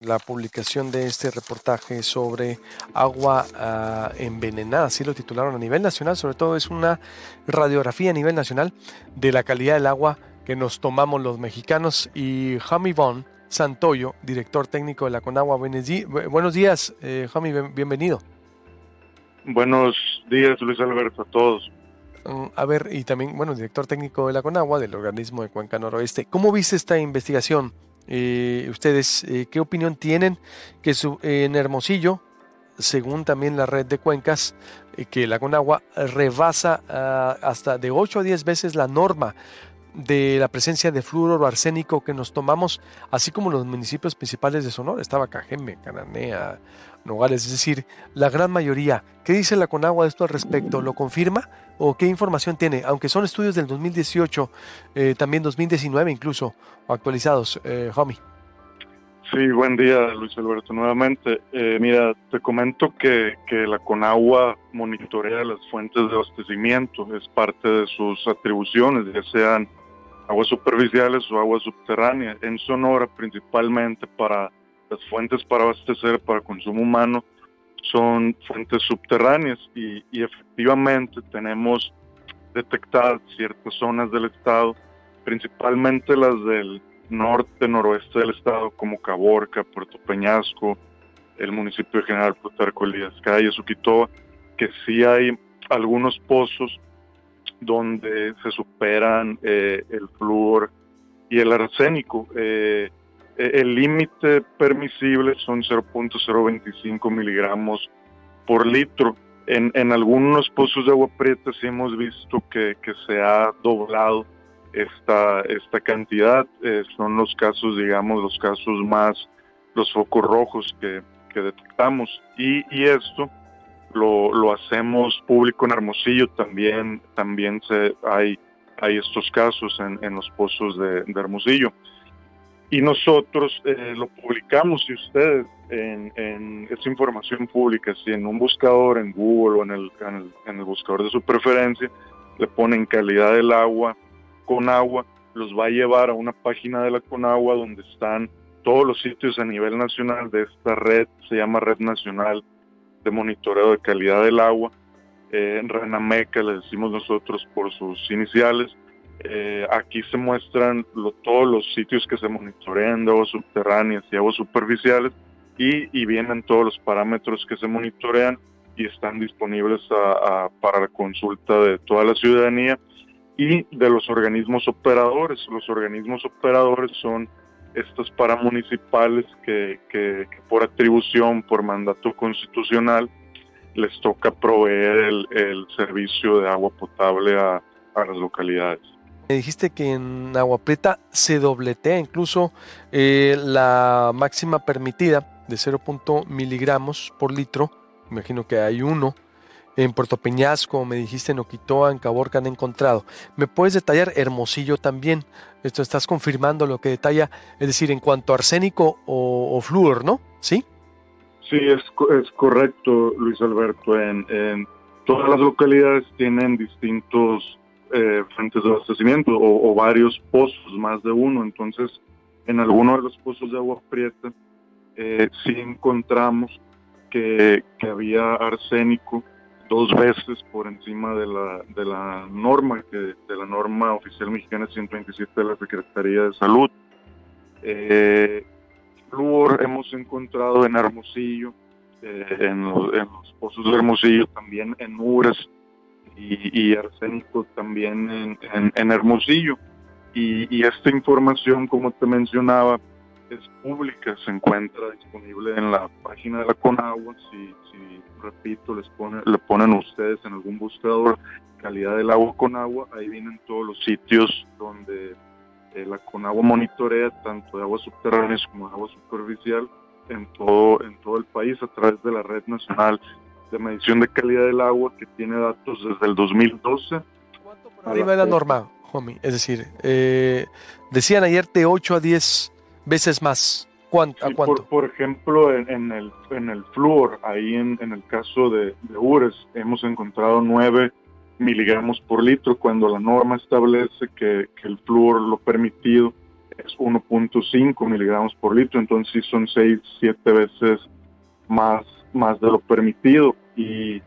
la publicación de este reportaje sobre agua uh, envenenada, así lo titularon a nivel nacional, sobre todo es una radiografía a nivel nacional de la calidad del agua que nos tomamos los mexicanos y Jami Von Santoyo, director técnico de la Conagua. Buenos días, eh, Jami, bienvenido. Buenos días, Luis Alberto, a todos. Mm, a ver, y también, bueno, director técnico de la Conagua, del organismo de Cuenca Noroeste. ¿Cómo viste esta investigación? Eh, ustedes, eh, ¿qué opinión tienen que su, en Hermosillo, según también la red de cuencas, eh, que la Conagua rebasa uh, hasta de 8 a 10 veces la norma de la presencia de flúor o arsénico que nos tomamos, así como los municipios principales de Sonora, estaba Cajeme, Cananea, Nogales, es decir, la gran mayoría. ¿Qué dice la Conagua de esto al respecto? ¿Lo confirma o qué información tiene? Aunque son estudios del 2018, eh, también 2019 incluso, actualizados, eh, Homie. Sí, buen día Luis Alberto nuevamente. Eh, mira, te comento que, que la Conagua monitorea las fuentes de abastecimiento, es parte de sus atribuciones, ya sean aguas superficiales o aguas subterráneas. En Sonora, principalmente para las fuentes para abastecer para consumo humano, son fuentes subterráneas y, efectivamente tenemos detectadas ciertas zonas del estado, principalmente las del norte, noroeste del estado, como Caborca, Puerto Peñasco, el municipio de General Plutarco Elías Calles, Uquitoa, que sí hay algunos pozos donde se superan eh, el flúor y el arsénico. Eh, el límite permisible son 0.025 miligramos por litro. En, en, algunos pozos de agua prieta sí hemos visto que, que se ha doblado esta, esta cantidad. son los casos, digamos, los casos más, los focos rojos que, que detectamos. Y, y esto lo, lo hacemos público en Hermosillo, también, también se, hay, hay estos casos en, en los pozos de, Hermosillo. Y nosotros eh, lo publicamos, si ustedes, en, en esa información pública, si en un buscador, en Google o en el, en el, en el buscador de su preferencia, le ponen calidad del agua, con agua, los va a llevar a una página de la Conagua donde están todos los sitios a nivel nacional de esta red, se llama Red Nacional de monitoreo de calidad del agua. Eh, en Renameca le decimos nosotros por sus iniciales. Eh, aquí se muestran todos los sitios que se monitorean de aguas subterráneas y aguas superficiales y, y, vienen todos los parámetros que se monitorean y están disponibles a, para la consulta de toda la ciudadanía y de los organismos operadores. Los organismos operadores son estos paramunicipales que, que, por atribución, por mandato constitucional, les toca proveer el, servicio de agua potable a, las localidades. Me dijiste que en Agua Prieta se dobletea incluso eh, la máxima permitida de 0. miligramos por litro. Imagino que hay uno en Puerto Peñasco, me dijiste en Oquitoa, en Caborca han encontrado. ¿Me puedes detallar Hermosillo también? Esto estás confirmando lo que detalla, es decir, en cuanto a arsénico o, o flúor, ¿no? ¿Sí? Sí, es, es correcto, Luis Alberto. En, en, todas las localidades tienen distintos eh, fuentes de abastecimiento o, varios pozos, más de uno. Entonces, en alguno de los pozos de agua prieta eh, sí encontramos que, que había arsénico dos veces por encima de la, de la norma, que, de la norma oficial mexicana 127 de la Secretaría de Salud. Eh, flúor hemos encontrado en Hermosillo, eh, en, los, en, los, pozos de Hermosillo, también en Ures y, y arsénico también en, Hermosillo. Y, y, esta información, como te mencionaba, es pública, se encuentra disponible en la página de la Conagua, si, repito, les le ponen ustedes en algún buscador calidad del agua con agua, ahí vienen todos los sitios donde eh, la Conagua monitorea tanto de aguas subterráneas como de agua superficial en todo, en todo el país a través de la Red Nacional de Medición de Calidad del Agua que tiene datos desde el 2012. ¿Cuánto por arriba de la norma, homie? Es decir, eh, decían ayer de 8 a 10 veces más. ¿Cuánto, sí, por, por, ejemplo, en, en, el, en el flúor, ahí en, en el caso de, de, Ures, hemos encontrado 9 miligramos por litro, cuando la norma establece que, que el flúor lo permitido es 1 1.5 miligramos por litro, entonces sí son 6, 7 veces más, más de lo permitido. Y,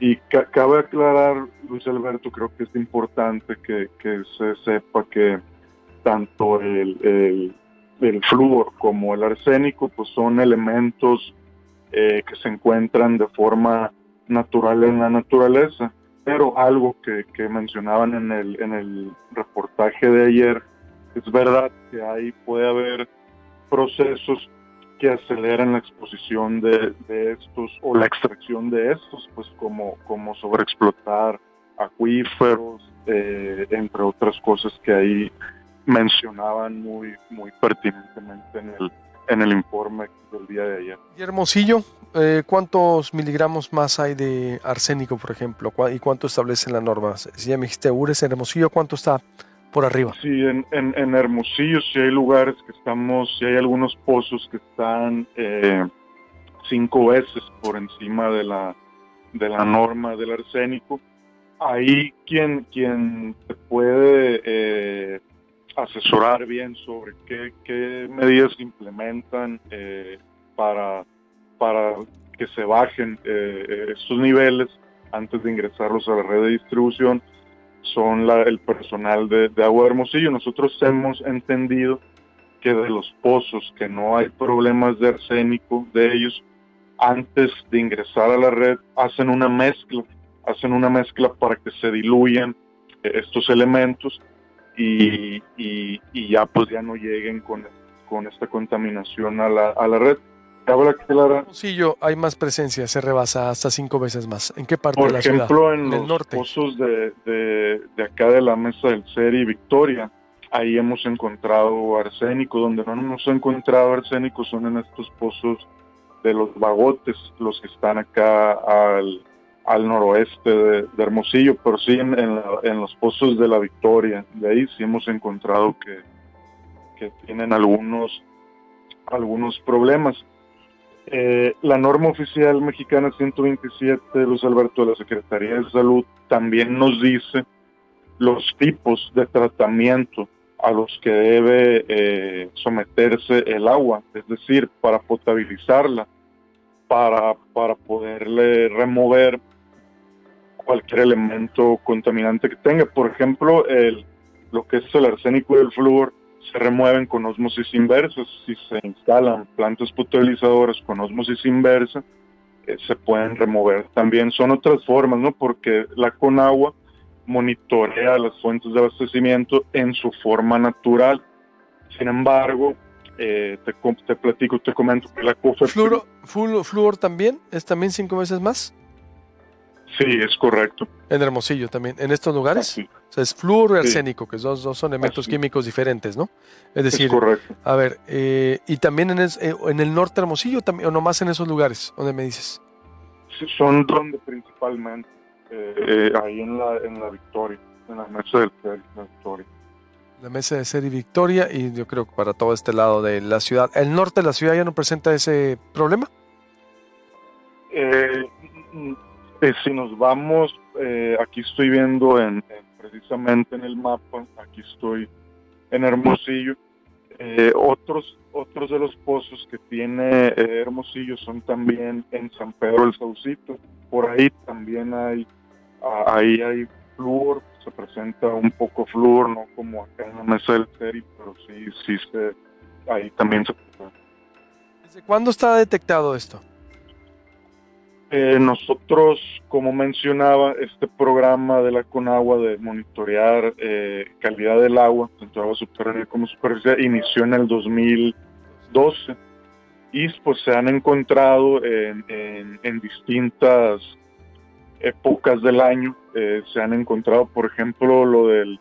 y cabe aclarar, Luis Alberto, creo que es importante que, que se sepa que tanto el, el, flúor como el arsénico pues son elementos eh, que se encuentran de forma natural en la naturaleza. Pero algo que, que mencionaban en el, en el reportaje de ayer, es verdad que ahí puede haber procesos que aceleran la exposición de, estos o la extracción de estos, pues como, como sobreexplotar acuíferos, eh, entre otras cosas que ahí mencionaban muy, muy pertinentemente en el, en el informe del día de ayer. Y Hermosillo, eh, ¿cuántos miligramos más hay de arsénico, por ejemplo? ¿Y cuánto establece la norma? Si ya me dijiste Ures, Hermosillo, ¿cuánto está por arriba. Sí, en, en, Hermosillo sí hay lugares que estamos, sí hay algunos pozos que están eh, cinco veces por encima de la, de la norma del arsénico. Ahí quien, quien te puede eh, asesorar bien sobre qué, qué medidas implementan eh, para, para que se bajen estos niveles antes de ingresarlos a la red de distribución son el personal de, Agua Hermosillo. Nosotros hemos entendido que de los pozos que no hay problemas de arsénico de ellos, antes de ingresar a la red hacen una mezcla, hacen una mezcla para que se diluyan estos elementos y, ya pues ya no lleguen con, con esta contaminación a la, a la red. Ahora que Hermosillo hay más presencia, se rebasa hasta cinco veces más. ¿En qué parte de la ciudad? Por ejemplo, en, los norte? pozos de, de, acá de la mesa del CERI y Victoria, ahí hemos encontrado arsénico. Donde no hemos encontrado arsénico son en estos pozos de los bagotes, los que están acá al, al noroeste de, Hermosillo, pero sí en, en, los pozos de la Victoria. De ahí sí hemos encontrado que, que tienen algunos, algunos problemas. Eh, la norma oficial mexicana 127, Luis Alberto, de la Secretaría de Salud, también nos dice los tipos de tratamiento a los que debe eh, someterse el agua, es decir, para potabilizarla, para, para poderle remover cualquier elemento contaminante que tenga. Por ejemplo, lo que es el arsénico y el flúor se remueven con osmosis inversa. Si se instalan plantas potabilizadoras con osmosis inversa, eh, se pueden remover. También son otras formas, ¿no? Porque la Conagua monitorea las fuentes de abastecimiento en su forma natural. Sin embargo, eh, te, te, platico, te comento que la COFE... ¿Fluor, fluor también? ¿Es también cinco veces más? Sí, es correcto. En Hermosillo también, en estos lugares. Sí. Sea, es flúor y arsénico, que dos son elementos químicos diferentes, ¿no? Es decir, a ver, eh, y también en, eh, en el norte de Hermosillo, también, o nomás en esos lugares, donde me dices. Sí, son donde principalmente, eh, ahí en la, en la Victoria, en la mesa del la Victoria. La mesa de CERI Victoria, y yo creo que para todo este lado de la ciudad. ¿El norte de la ciudad ya no presenta ese problema? Eh si nos vamos, eh, aquí estoy viendo en, precisamente en el mapa, aquí estoy en Hermosillo. Eh, otros, otros de los pozos que tiene eh, Hermosillo son también en San Pedro del Saucito. Por ahí también hay, ahí hay flúor, se presenta un poco flúor, no como acá en la mesa del Ceri, pero sí, sí se, ahí también se presenta. ¿Desde cuándo está detectado esto? Eh, nosotros, como mencionaba, este programa de la Conagua de monitorear eh, calidad del agua, tanto agua subterránea como superficial, inició en el 2012 y pues se han encontrado en, distintas épocas del año, eh, se han encontrado, por ejemplo, lo del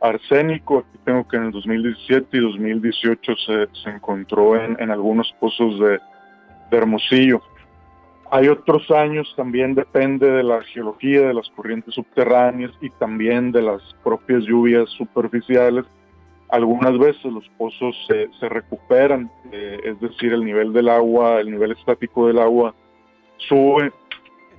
arsénico, aquí tengo que en el 2017 y 2018 se, se encontró en, algunos pozos de Hermosillo. Hay otros años, también depende de la geología, de las corrientes subterráneas y también de las propias lluvias superficiales. Algunas veces los pozos se, recuperan, eh, es decir, el nivel del agua, el nivel estático del agua sube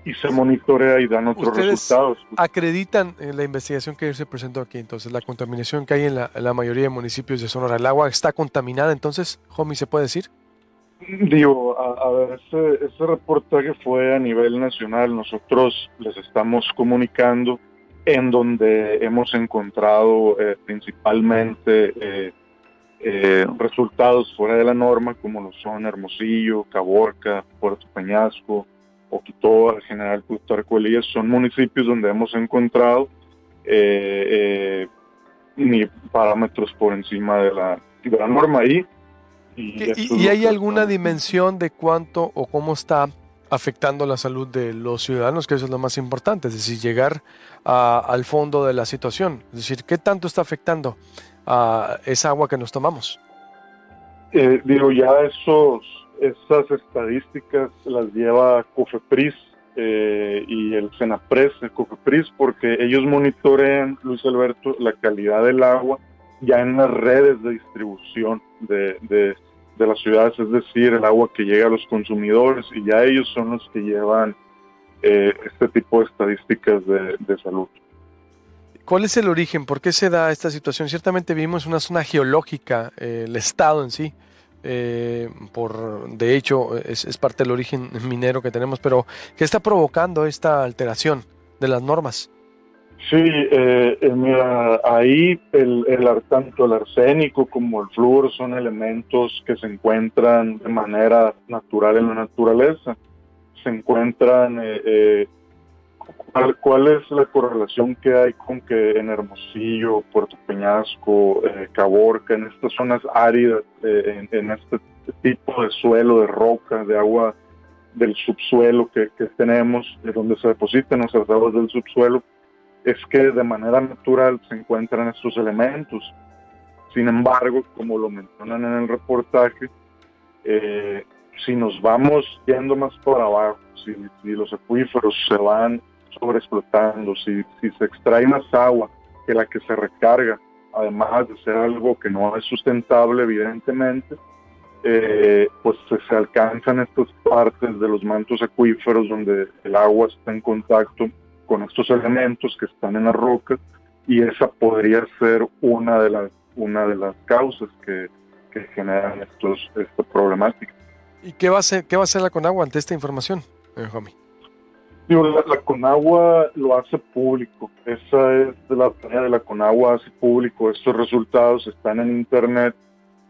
y se monitorea y dan otros resultados. Acreditan en la investigación que se presentó aquí, entonces la contaminación que hay en la, mayoría de municipios de Sonora, ¿el agua está contaminada entonces, Homie, se puede decir? Digo, a, ver, ese, ese, reportaje fue a nivel nacional, nosotros les estamos comunicando en donde hemos encontrado eh, principalmente eh, eh, resultados fuera de la norma, como lo son Hermosillo, Caborca, Puerto Peñasco, Oquitoa, General Plutarco Elías, son municipios donde hemos encontrado eh, parámetros por encima de la, de la norma. Y, y, hay alguna dimensión de cuánto o cómo está afectando la salud de los ciudadanos, que eso es lo más importante, es decir, llegar al fondo de la situación, es decir, qué tanto está afectando a esa agua que nos tomamos. Eh, digo, ya esos esas estadísticas las lleva COFEPRIS eh, y el CENAPRES, el COFEPRIS, porque ellos monitorean, Luis Alberto, la calidad del agua ya en las redes de distribución de, de, las ciudades, es decir, el agua que llega a los consumidores y ya ellos son los que llevan eh, este tipo de estadísticas de, de salud. ¿Cuál es el origen? ¿Por qué se da esta situación? Ciertamente vivimos una zona geológica, eh, el estado en sí, eh, por, de hecho, es, parte del origen minero que tenemos, pero ¿qué está provocando esta alteración de las normas? Sí, eh, eh, mira, ahí el, el, tanto el arsénico como el flúor son elementos que se encuentran de manera natural en la naturaleza. Se encuentran eh, ¿Cuál, es la correlación que hay con que en Hermosillo, Puerto Peñasco, eh, Caborca, en estas zonas áridas, eh, en, este tipo de suelo, de roca, de agua del subsuelo que, tenemos, de donde se depositan nuestras aguas del subsuelo, es que de manera natural se encuentran estos elementos. Sin embargo, como lo mencionan en el reportaje, eh, si nos vamos yendo más por abajo, si, si los acuíferos se van sobreexplotando, si, si se extrae más agua que la que se recarga, además de ser algo que no es sustentable, evidentemente, eh, pues se, alcanzan estas partes de los mantos acuíferos donde el agua está en contacto con estos elementos que están en las rocas y esa podría ser una de las una de las causas que, que generan estos esta problemática. ¿Y qué va a hacer qué va a hacer la Conagua ante esta información, eh, la, Conagua lo hace público. Esa es la tarea de la Conagua, hace público. Estos resultados están en Internet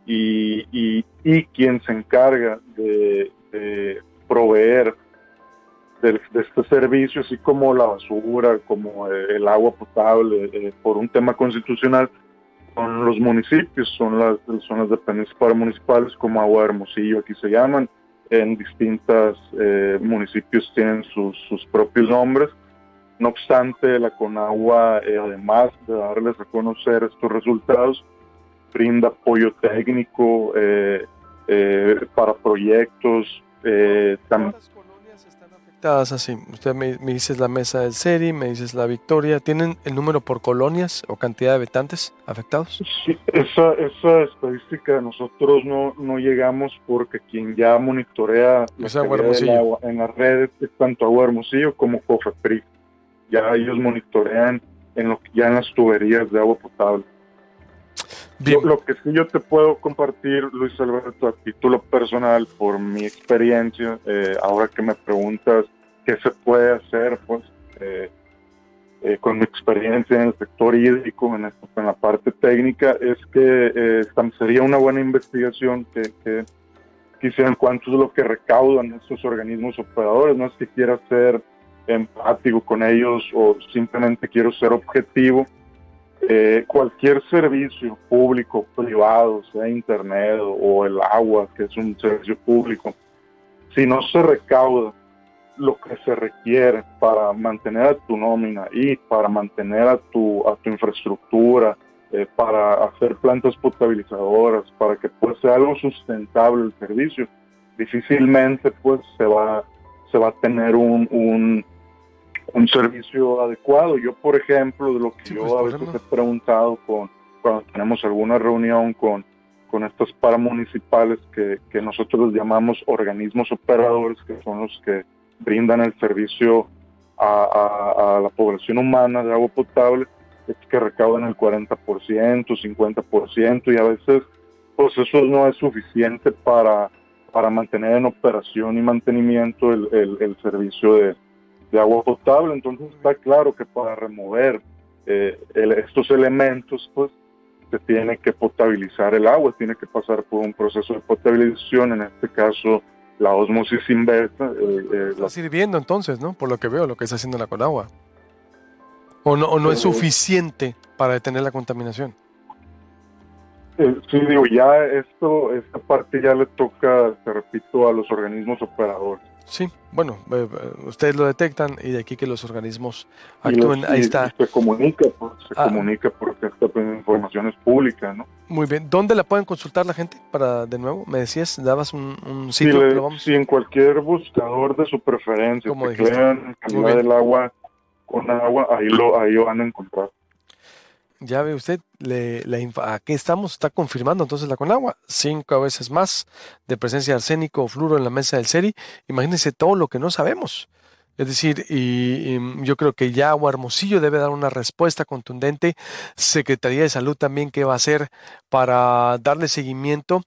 y, y, quien se encarga de, proveer de, este servicio, así como la basura, como el agua potable, eh, por un tema constitucional, son los municipios, son las, son las dependencias municipales como Agua Hermosillo, aquí se llaman en distintos eh, municipios tienen sus, propios nombres. No obstante, la Conagua, eh, además de darles a conocer estos resultados, brinda apoyo técnico eh, para proyectos. también así. Usted me, dice la mesa del SERI, me dices la Victoria. ¿Tienen el número por colonias o cantidad de habitantes afectados? Sí, esa, esa estadística nosotros no, no llegamos porque quien ya monitorea agua en las redes es tanto Agua Hermosillo como Cofepri. Ya ellos monitorean en lo, ya en las tuberías de agua potable. Lo, que sí yo te puedo compartir, Luis Alberto, a título personal, por mi experiencia, eh, ahora que me preguntas qué se puede hacer, pues eh, eh, con mi experiencia en el sector hídrico, en, la parte técnica, es que sería una buena investigación que, que quisieran cuánto es lo que recaudan estos organismos operadores. No es que quiera ser empático con ellos o simplemente quiero ser objetivo eh, cualquier servicio público, privado, sea internet o el agua, que es un servicio público, si no se recauda lo que se requiere para mantener a tu nómina y para mantener a tu, a tu infraestructura, eh, para hacer plantas potabilizadoras, para que pues sea algo sustentable el servicio, difícilmente pues se va, se va a tener un, un un servicio adecuado. Yo, por ejemplo, de lo que yo pues, a veces he preguntado con, cuando tenemos alguna reunión con, con estos paramunicipales que, que nosotros llamamos organismos operadores, que son los que brindan el servicio a, la población humana de agua potable es que recaudan el 40%, 50% y a veces pues eso no es suficiente para, para mantener en operación y mantenimiento el, servicio de, agua potable. Entonces está claro que para remover eh, estos elementos pues se tiene que potabilizar el agua, tiene que pasar por un proceso de potabilización, en este caso la osmosis inversa. Eh, eh, está sirviendo entonces, ¿no? Por lo que veo, lo que está haciendo la Conagua. ¿O no, o no es suficiente para detener la contaminación? sí, digo, ya esto, esta parte ya le toca, te repito, a los organismos operadores. Sí, bueno, eh, eh, ustedes lo detectan y de aquí que los organismos actúen, ahí está. se comunica, pues, se ah. comunica porque esta información es pública, ¿no? Muy bien, ¿dónde la pueden consultar la gente para, de nuevo, me decías, dabas un, sitio? Sí, en cualquier buscador de su preferencia, Como que crean calidad del agua con agua, ahí lo, ahí lo van a encontrar. Ya ve usted, le, aquí estamos, está confirmando entonces la Conagua, cinco veces más de presencia de arsénico o fluro en la mesa del SERI. Imagínense todo lo que no sabemos. Es decir, y, yo creo que ya Agua Hermosillo debe dar una respuesta contundente. Secretaría de Salud también, ¿qué va a hacer para darle seguimiento?